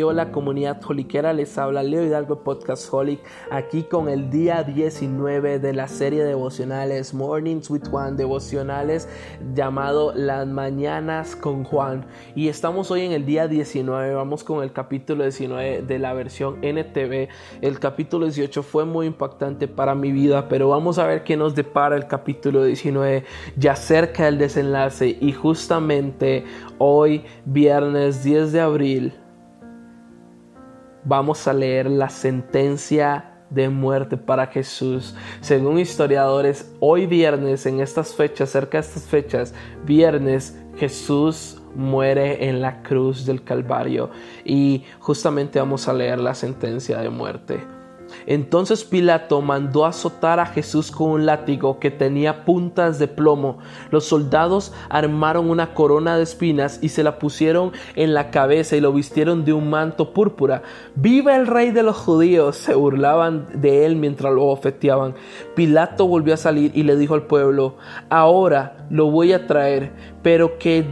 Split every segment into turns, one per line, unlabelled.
Hey, hola comunidad holiquera, les habla Leo Hidalgo Podcast Holic, aquí con el día 19 de la serie devocionales Mornings with Juan, devocionales llamado Las Mañanas con Juan. Y estamos hoy en el día 19, vamos con el capítulo 19 de la versión NTV. El capítulo 18 fue muy impactante para mi vida, pero vamos a ver qué nos depara el capítulo 19 ya cerca del desenlace y justamente hoy, viernes 10 de abril, vamos a leer la sentencia de muerte para Jesús. Según historiadores, hoy viernes, en estas fechas, cerca de estas fechas, viernes, Jesús muere en la cruz del Calvario y justamente vamos a leer la sentencia de muerte. Entonces Pilato mandó azotar a Jesús con un látigo que tenía puntas de plomo. Los soldados armaron una corona de espinas y se la pusieron en la cabeza y lo vistieron de un manto púrpura. ¡Viva el rey de los judíos! se burlaban de él mientras lo ofeteaban. Pilato volvió a salir y le dijo al pueblo, ahora lo voy a traer, pero que,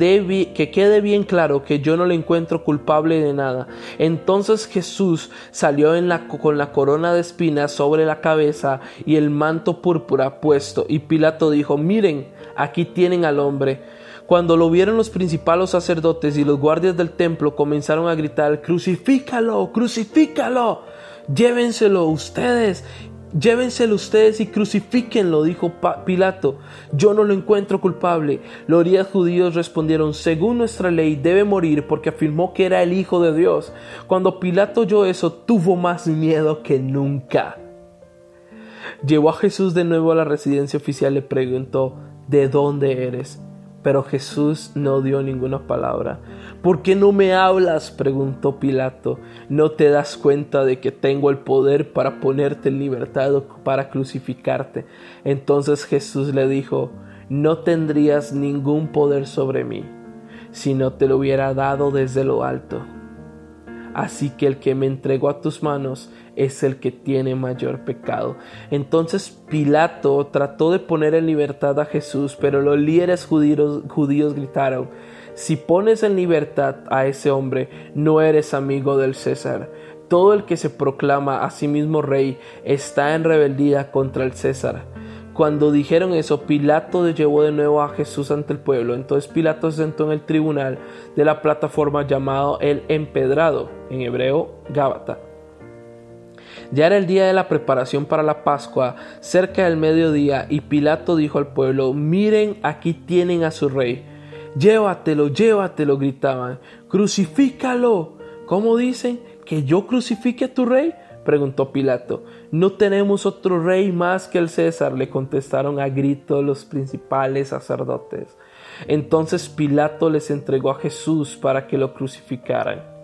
que quede bien claro que yo no le encuentro culpable de nada. Entonces Jesús salió con la corona de espinas sobre la cabeza y el manto púrpura puesto, y Pilato dijo, miren, aquí tienen al hombre. Cuando lo vieron los principales sacerdotes y los guardias del templo comenzaron a gritar, crucifícalo, crucifícalo, llévenselo ustedes Llévenselo ustedes y crucifíquenlo, dijo Pilato. Yo no lo encuentro culpable. Los judíos respondieron, según nuestra ley debe morir porque afirmó que era el Hijo de Dios. Cuando Pilato oyó eso, tuvo más miedo que nunca. Llevó a Jesús de nuevo a la residencia oficial y le preguntó, ¿de dónde eres? Pero Jesús no dio ninguna palabra. ¿Por qué no me hablas? preguntó Pilato. ¿No te das cuenta de que tengo el poder para ponerte en libertad o para crucificarte? Entonces Jesús le dijo, no tendrías ningún poder sobre mí si no te lo hubiera dado desde lo alto. Así que el que me entregó a tus manos es el que tiene mayor pecado. Entonces Pilato trató de poner en libertad a Jesús, pero los líderes judíos, judíos gritaron, si pones en libertad a ese hombre, no eres amigo del César. Todo el que se proclama a sí mismo rey está en rebeldía contra el César. Cuando dijeron eso, Pilato llevó de nuevo a Jesús ante el pueblo. Entonces Pilato se sentó en el tribunal de la plataforma llamado el empedrado, en hebreo Gábata. Ya era el día de la preparación para la Pascua, cerca del mediodía, y Pilato dijo al pueblo, miren, aquí tienen a su rey. Llévatelo, llévatelo, gritaban. Crucifícalo. ¿Cómo dicen? ¿Que yo crucifique a tu rey? preguntó Pilato. No tenemos otro rey más que el César, le contestaron a grito los principales sacerdotes. Entonces Pilato les entregó a Jesús para que lo crucificaran.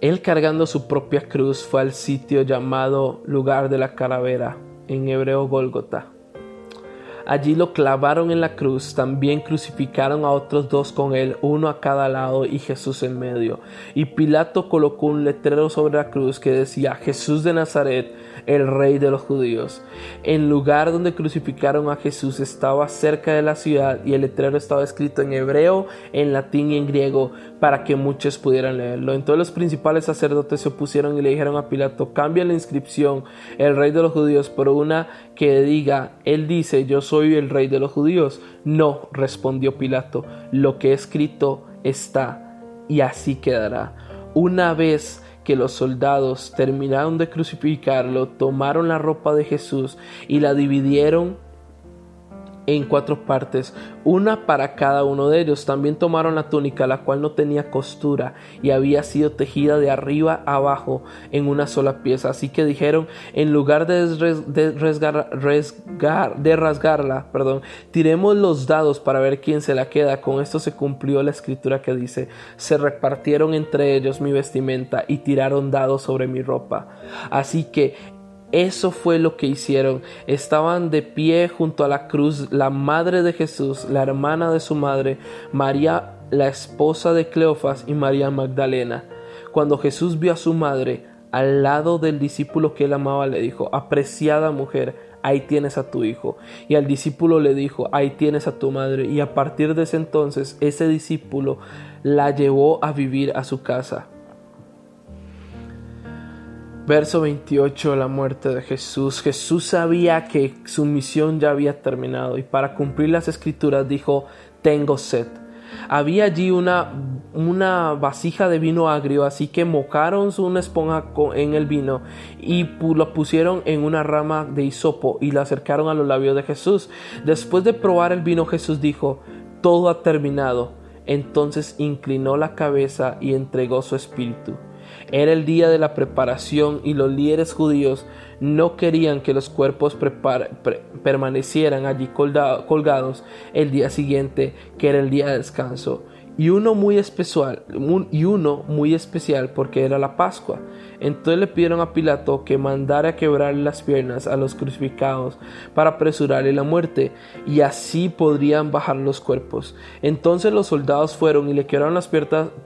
Él cargando su propia cruz fue al sitio llamado lugar de la calavera, en hebreo Gólgota Allí lo clavaron en la cruz, también crucificaron a otros dos con él, uno a cada lado y Jesús en medio. Y Pilato colocó un letrero sobre la cruz que decía Jesús de Nazaret, el rey de los judíos. El lugar donde crucificaron a Jesús estaba cerca de la ciudad y el letrero estaba escrito en hebreo, en latín y en griego para que muchos pudieran leerlo. Entonces los principales sacerdotes se opusieron y le dijeron a Pilato, cambia la inscripción, el rey de los judíos, por una que diga, él dice, yo soy el rey de los judíos. No, respondió Pilato, lo que he escrito está y así quedará. Una vez que los soldados terminaron de crucificarlo, tomaron la ropa de Jesús y la dividieron en cuatro partes, una para cada uno de ellos. También tomaron la túnica, la cual no tenía costura y había sido tejida de arriba a abajo en una sola pieza. Así que dijeron, en lugar de, de rasgarla, perdón, tiremos los dados para ver quién se la queda. Con esto se cumplió la escritura que dice, se repartieron entre ellos mi vestimenta y tiraron dados sobre mi ropa. Así que eso fue lo que hicieron. Estaban de pie junto a la cruz la madre de Jesús, la hermana de su madre, María, la esposa de Cleofas y María Magdalena. Cuando Jesús vio a su madre, al lado del discípulo que él amaba, le dijo, apreciada mujer, ahí tienes a tu hijo. Y al discípulo le dijo, ahí tienes a tu madre. Y a partir de ese entonces, ese discípulo la llevó a vivir a su casa. Verso 28, la muerte de Jesús. Jesús sabía que su misión ya había terminado y para cumplir las escrituras dijo, tengo sed. Había allí una, una vasija de vino agrio, así que mojaron una esponja en el vino y lo pusieron en una rama de hisopo y la acercaron a los labios de Jesús. Después de probar el vino, Jesús dijo, todo ha terminado. Entonces inclinó la cabeza y entregó su espíritu. Era el día de la preparación y los líderes judíos no querían que los cuerpos permanecieran allí colgados el día siguiente, que era el día de descanso y uno muy especial, y uno muy especial porque era la Pascua. Entonces le pidieron a Pilato que mandara quebrar las piernas a los crucificados para apresurarle la muerte, y así podrían bajar los cuerpos. Entonces los soldados fueron y le quebraron las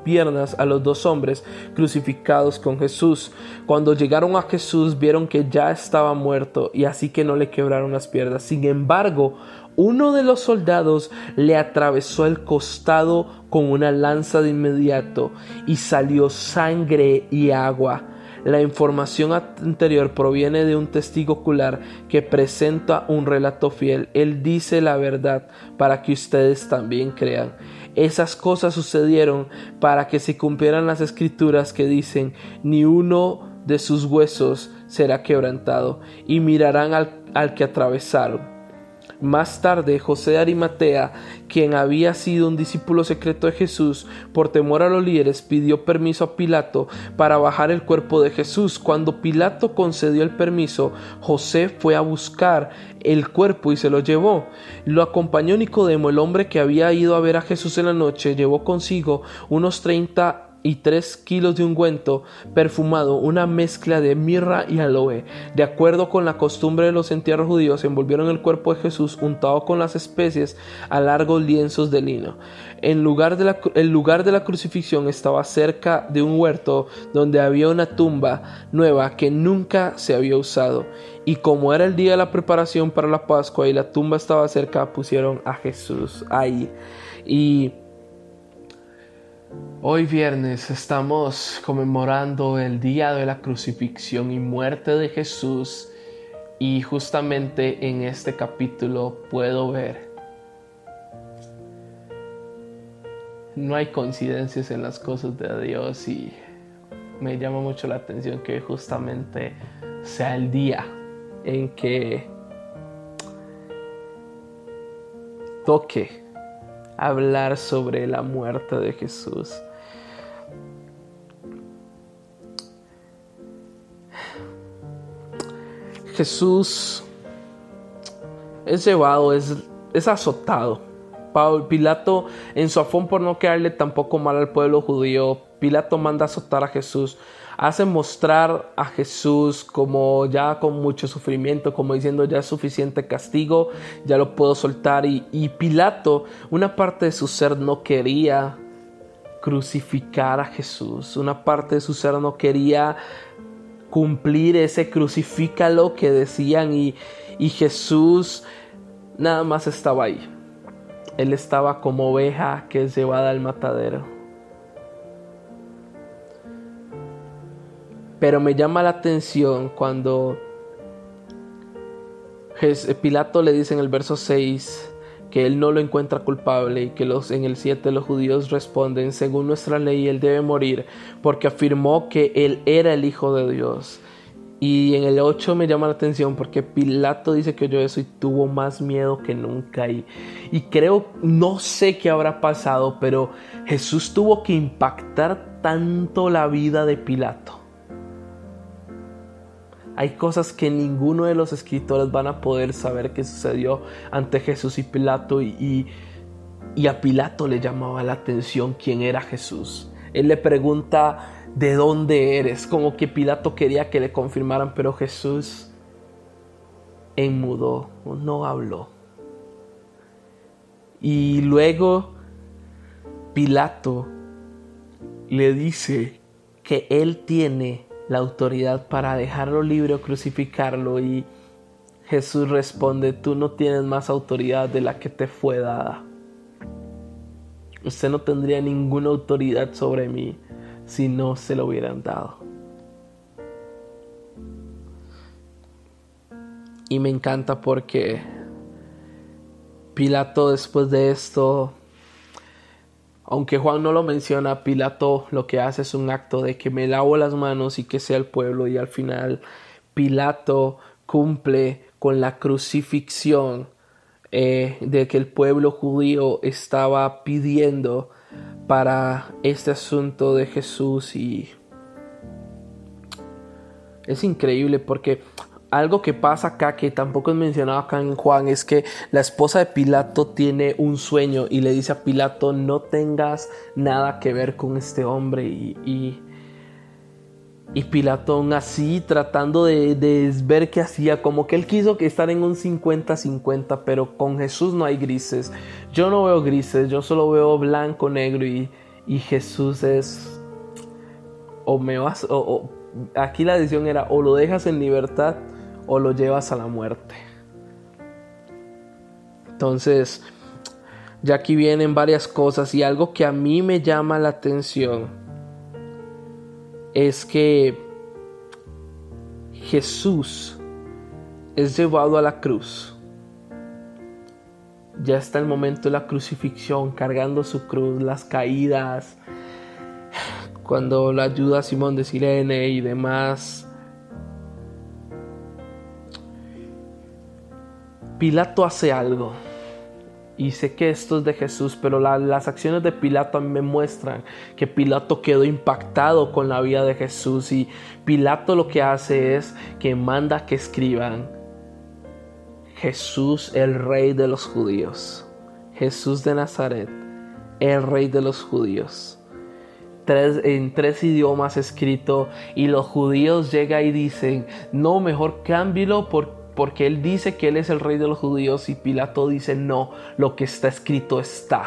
piernas a los dos hombres crucificados con Jesús. Cuando llegaron a Jesús vieron que ya estaba muerto, y así que no le quebraron las piernas. Sin embargo, uno de los soldados le atravesó el costado con una lanza de inmediato y salió sangre y agua. La información anterior proviene de un testigo ocular que presenta un relato fiel. Él dice la verdad para que ustedes también crean. Esas cosas sucedieron para que se cumplieran las escrituras que dicen, ni uno de sus huesos será quebrantado, y mirarán al, al que atravesaron más tarde, José de Arimatea, quien había sido un discípulo secreto de Jesús, por temor a los líderes, pidió permiso a Pilato para bajar el cuerpo de Jesús. Cuando Pilato concedió el permiso, José fue a buscar el cuerpo y se lo llevó. Lo acompañó Nicodemo, el hombre que había ido a ver a Jesús en la noche, llevó consigo unos treinta y tres kilos de ungüento perfumado, una mezcla de mirra y aloe. De acuerdo con la costumbre de los entierros judíos, envolvieron el cuerpo de Jesús untado con las especies a largos lienzos de lino. En lugar de la, el lugar de la crucifixión estaba cerca de un huerto donde había una tumba nueva que nunca se había usado. Y como era el día de la preparación para la Pascua y la tumba estaba cerca, pusieron a Jesús ahí. Y Hoy viernes estamos conmemorando el día de la crucifixión y muerte de Jesús y justamente en este capítulo puedo ver. No hay coincidencias en las cosas de Dios y me llama mucho la atención que justamente sea el día en que toque hablar sobre la muerte de Jesús. Jesús es llevado, es, es azotado. Pilato, en su afón por no quedarle tampoco mal al pueblo judío, Pilato manda azotar a Jesús hace mostrar a Jesús como ya con mucho sufrimiento, como diciendo ya es suficiente castigo, ya lo puedo soltar. Y, y Pilato, una parte de su ser no quería crucificar a Jesús, una parte de su ser no quería cumplir ese crucifícalo que decían y, y Jesús nada más estaba ahí. Él estaba como oveja que es llevada al matadero. Pero me llama la atención cuando Pilato le dice en el verso 6 que él no lo encuentra culpable y que los, en el 7 los judíos responden, según nuestra ley él debe morir porque afirmó que él era el Hijo de Dios. Y en el 8 me llama la atención porque Pilato dice que oyó eso y tuvo más miedo que nunca. Y, y creo, no sé qué habrá pasado, pero Jesús tuvo que impactar tanto la vida de Pilato hay cosas que ninguno de los escritores van a poder saber que sucedió ante Jesús y Pilato y, a Pilato le llamaba la atención quién era Jesús. Él le pregunta de dónde eres, como que Pilato quería que le confirmaran, pero Jesús enmudó, no habló. Y luego Pilato le dice que él tiene la autoridad para dejarlo libre o crucificarlo y Jesús responde, tú no tienes más autoridad de la que te fue dada. Usted no tendría ninguna autoridad sobre mí si no se lo hubieran dado. Y me encanta porque Pilato después de esto, aunque Juan no lo menciona, Pilato lo que hace es un acto de que me lavo las manos y que sea el pueblo y al final Pilato cumple con la crucifixión eh, de que el pueblo judío estaba pidiendo para este asunto de Jesús. Y es increíble porque algo que pasa acá que tampoco es mencionado acá en Juan es que la esposa de Pilato tiene un sueño y le dice a Pilato no tengas nada que ver con este hombre y y Pilatón así tratando de, ver qué hacía, como que él quiso que estar en un 50-50, pero con Jesús no hay grises. Yo no veo grises, yo solo veo blanco, negro y, Jesús es o me vas o, aquí la decisión era o lo dejas en libertad o lo llevas a la muerte. Entonces, ya aquí vienen varias cosas y algo que a mí me llama la atención es que Jesús es llevado a la cruz. Ya está el momento de la crucifixión, cargando su cruz, las caídas, cuando la ayuda a Simón de Sirene y demás. Pilato hace algo y sé que esto es de Jesús, pero las acciones de Pilato me muestran que Pilato quedó impactado con la vida de Jesús y Pilato lo que hace es que manda que escriban Jesús el rey de los judíos, Jesús de Nazaret, el rey de los judíos. En tres idiomas escrito y los judíos llegan y dicen, no, mejor cámbialo por porque él dice que él es el rey de los judíos y Pilato dice, no, lo que está escrito está.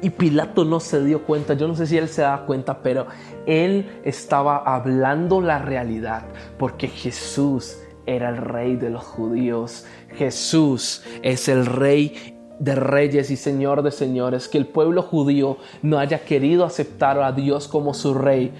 Y Pilato no se dio cuenta, yo no sé si él se da cuenta, pero él estaba hablando la realidad, porque Jesús era el rey de los judíos. Jesús es el rey de reyes y señor de señores. Que el pueblo judío no haya querido aceptar a Dios como su rey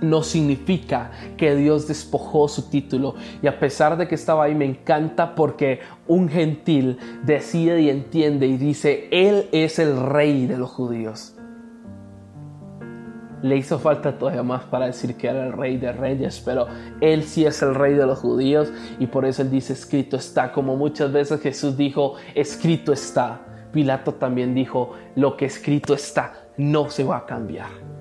no significa que Dios despojó su título. Y a pesar de que estaba ahí, me encanta porque un gentil decide y entiende y dice, Él es el rey de los judíos. Le hizo falta todavía más para decir que era el rey de reyes, pero Él sí es el rey de los judíos y por eso Él dice, escrito está, como muchas veces Jesús dijo, escrito está. Pilato también dijo, lo que escrito está no se va a cambiar.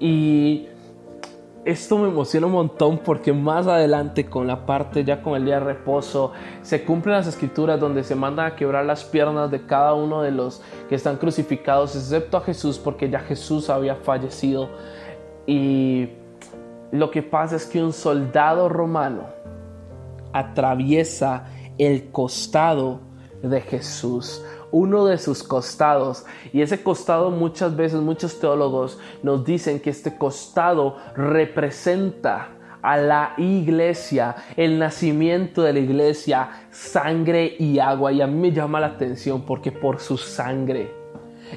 Y esto me emociona un montón porque más adelante con la parte ya con el día de reposo se cumplen las escrituras donde se manda a quebrar las piernas de cada uno de los que están crucificados excepto a Jesús porque ya Jesús había fallecido. Y lo que pasa es que un soldado romano atraviesa el costado de Jesús uno de sus costados. Y ese costado muchas veces muchos teólogos nos dicen que este costado representa a la iglesia, el nacimiento de la iglesia, sangre y agua. Y a mí me llama la atención porque por su sangre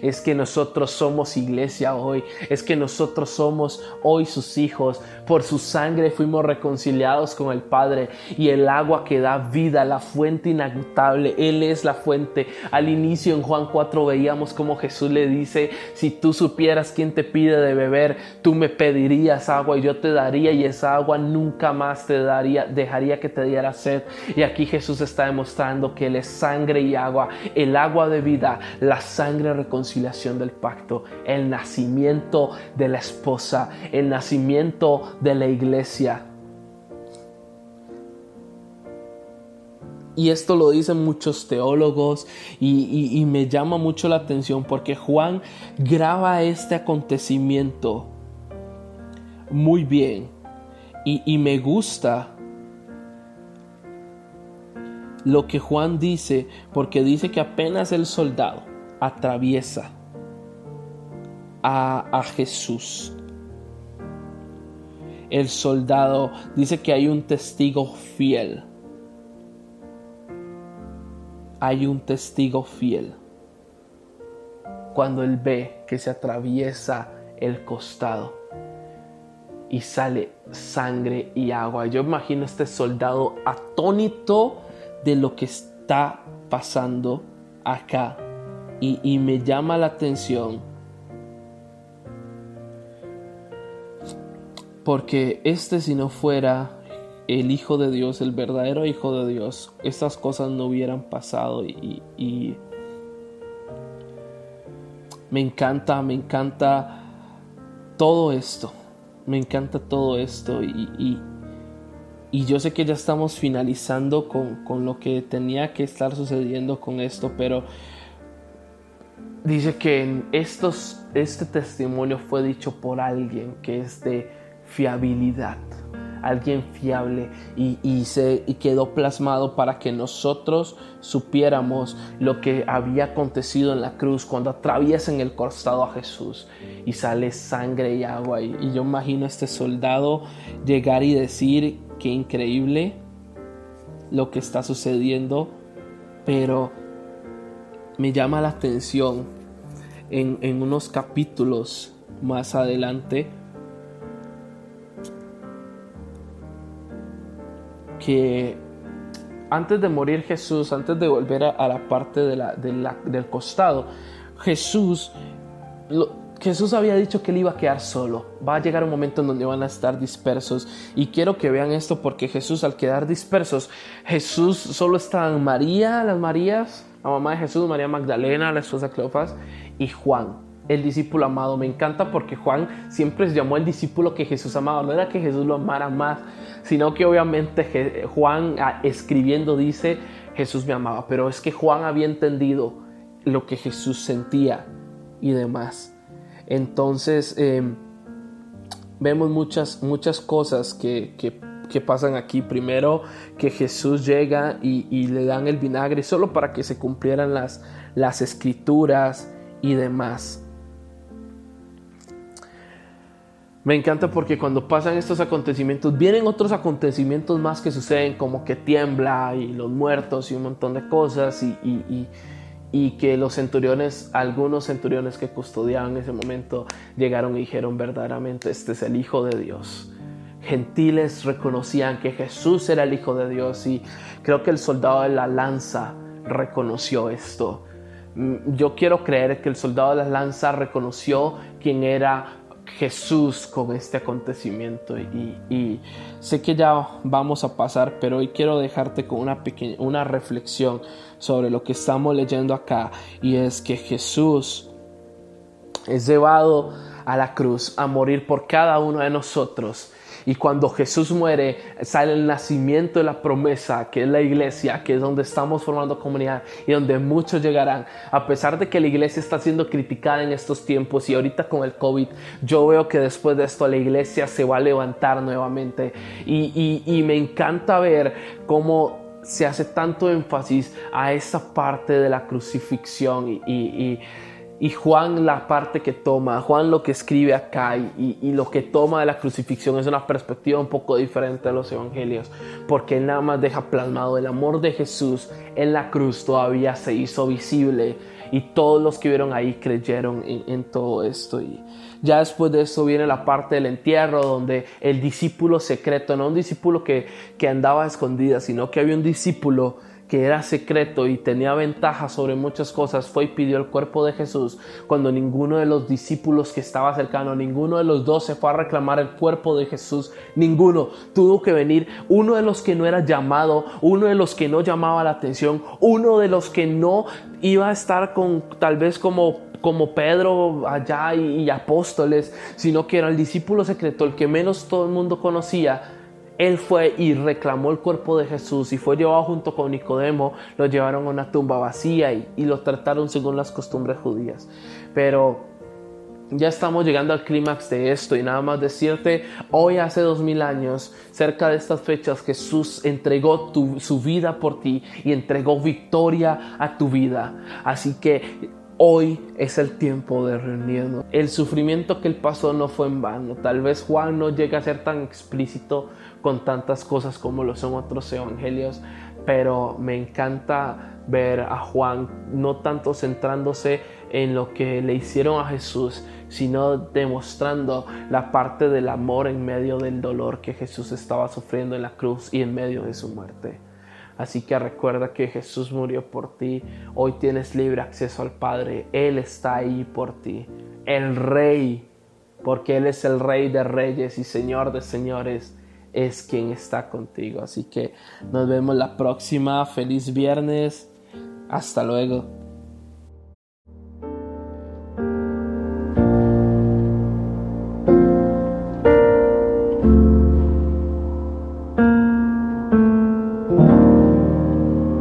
es que nosotros somos iglesia hoy, es que nosotros somos hoy sus hijos. Por su sangre fuimos reconciliados con el Padre y el agua que da vida, la fuente inagotable, Él es la fuente. Al inicio en Juan 4 veíamos como Jesús le dice, si tú supieras quién te pide de beber, tú me pedirías agua y yo te daría y esa agua nunca más te daría, dejaría que te diera sed. Y aquí Jesús está demostrando que Él es sangre y agua, el agua de vida, la sangre reconciliada del pacto, el nacimiento de la esposa, el nacimiento de la iglesia. Y esto lo dicen muchos teólogos y, me llama mucho la atención porque Juan graba este acontecimiento muy bien y me gusta lo que Juan dice, porque dice que apenas el soldado atraviesa a, a Jesús, el soldado dice que hay un testigo fiel. Hay un testigo fiel. Cuando él ve que se atraviesa el costado y sale sangre y agua. Yo imagino este soldado atónito de lo que está pasando acá. Y, y me llama la atención Porque este si no fuera el Hijo de Dios, el verdadero Hijo de Dios, estas cosas no hubieran pasado y, me encanta, me encanta todo esto, me encanta todo esto y, y yo sé que ya estamos finalizando con, con, lo que tenía que estar sucediendo con esto, pero dice que en estos, este testimonio fue dicho por alguien que es de fiabilidad, alguien fiable y, se, y quedó plasmado para que nosotros supiéramos lo que había acontecido en la cruz cuando atraviesan el costado a Jesús y sale sangre y agua. Y, y yo imagino a este soldado llegar y decir que increíble lo que está sucediendo, pero me llama la atención en, en unos capítulos más adelante que antes de morir Jesús, antes de volver a, la parte del costado, Jesús, Jesús había dicho que él iba a quedar solo. Va a llegar un momento en donde van a estar dispersos. Y quiero que vean esto porque Jesús al quedar dispersos, Jesús solo estaban María, las Marías, la mamá de Jesús, María Magdalena, la esposa de Cleofas, y Juan el discípulo amado. Me encanta porque Juan siempre llamó el discípulo que Jesús amaba. No era que Jesús lo amara más, sino que obviamente Juan ah, escribiendo dice Jesús me amaba. Pero es que Juan había entendido lo que Jesús sentía y demás. Entonces em, vemos muchas, muchas cosas que, pasan aquí. Primero que Jesús llega y, le dan el vinagre solo para que se cumplieran las, las escrituras y demás. Me encanta porque cuando pasan estos acontecimientos, vienen otros acontecimientos más que suceden, como que tiembla y los muertos y un montón de cosas, y, y, que los centuriones, algunos centuriones que custodiaban ese momento, llegaron y dijeron verdaderamente, este es el Hijo de Dios. Gentiles reconocían que Jesús era el Hijo de Dios y creo que el soldado de la lanza reconoció esto. Mm, yo quiero creer que el soldado de la lanza reconoció quién era Jesús con este acontecimiento y, sé que ya vamos a pasar, pero hoy quiero dejarte con una pequeña una reflexión sobre lo que estamos leyendo acá y es que Jesús es llevado a la cruz a morir por cada uno de nosotros y cuando Jesús muere, sale el nacimiento de la promesa, que es la iglesia, que es donde estamos formando comunidad y donde muchos llegarán. A pesar de que la iglesia está siendo criticada en estos tiempos y ahorita con el COVID, yo veo que después de esto la iglesia se va a levantar nuevamente. Y, me encanta ver cómo se hace tanto énfasis a esa parte de la crucifixión y Juan la parte que toma, Juan lo que escribe acá y, lo que toma de la crucifixión es una perspectiva un poco diferente de los evangelios, porque nada más deja plasmado el amor de Jesús en la cruz todavía se hizo visible y todos los que vieron ahí creyeron en, todo esto. Y ya después de eso viene la parte del entierro, donde el discípulo secreto, no un discípulo que, andaba a sino que había un discípulo que era secreto y tenía ventaja sobre muchas cosas, fue y pidió el cuerpo de Jesús cuando ninguno de los discípulos que estaba cercano, ninguno de los dos se fue a reclamar el cuerpo de Jesús, ninguno. Tuvo que venir uno de los que no era llamado, uno de los que no llamaba la atención, uno de los que no iba a estar con tal vez como como Pedro allá y, y apóstoles, sino que era el discípulo secreto, el que menos todo el mundo conocía él fue y reclamó el cuerpo de Jesús y fue llevado junto con Nicodemo, lo llevaron a una tumba vacía y, lo trataron según las costumbres judías. Pero ya estamos llegando al clímax de esto y nada más decirte, hoy hace dos mil años, cerca de estas fechas, Jesús entregó su vida por ti y entregó victoria a tu vida. Así que hoy es el tiempo de reunirnos. El sufrimiento que él pasó no fue en vano. Tal vez Juan no llega a ser tan explícito con tantas cosas como lo son otros evangelios, pero me encanta ver a Juan no tanto centrándose en lo que le hicieron a Jesús, sino demostrando la parte del amor en medio del dolor que Jesús estaba sufriendo en la cruz y en medio de su muerte. Así que recuerda que Jesús murió por ti. Hoy tienes libre acceso al Padre. Él está ahí por ti. El Rey, porque Él es el Rey de Reyes y Señor de Señores es quien está contigo. Así que nos vemos la próxima. Feliz viernes. Hasta luego.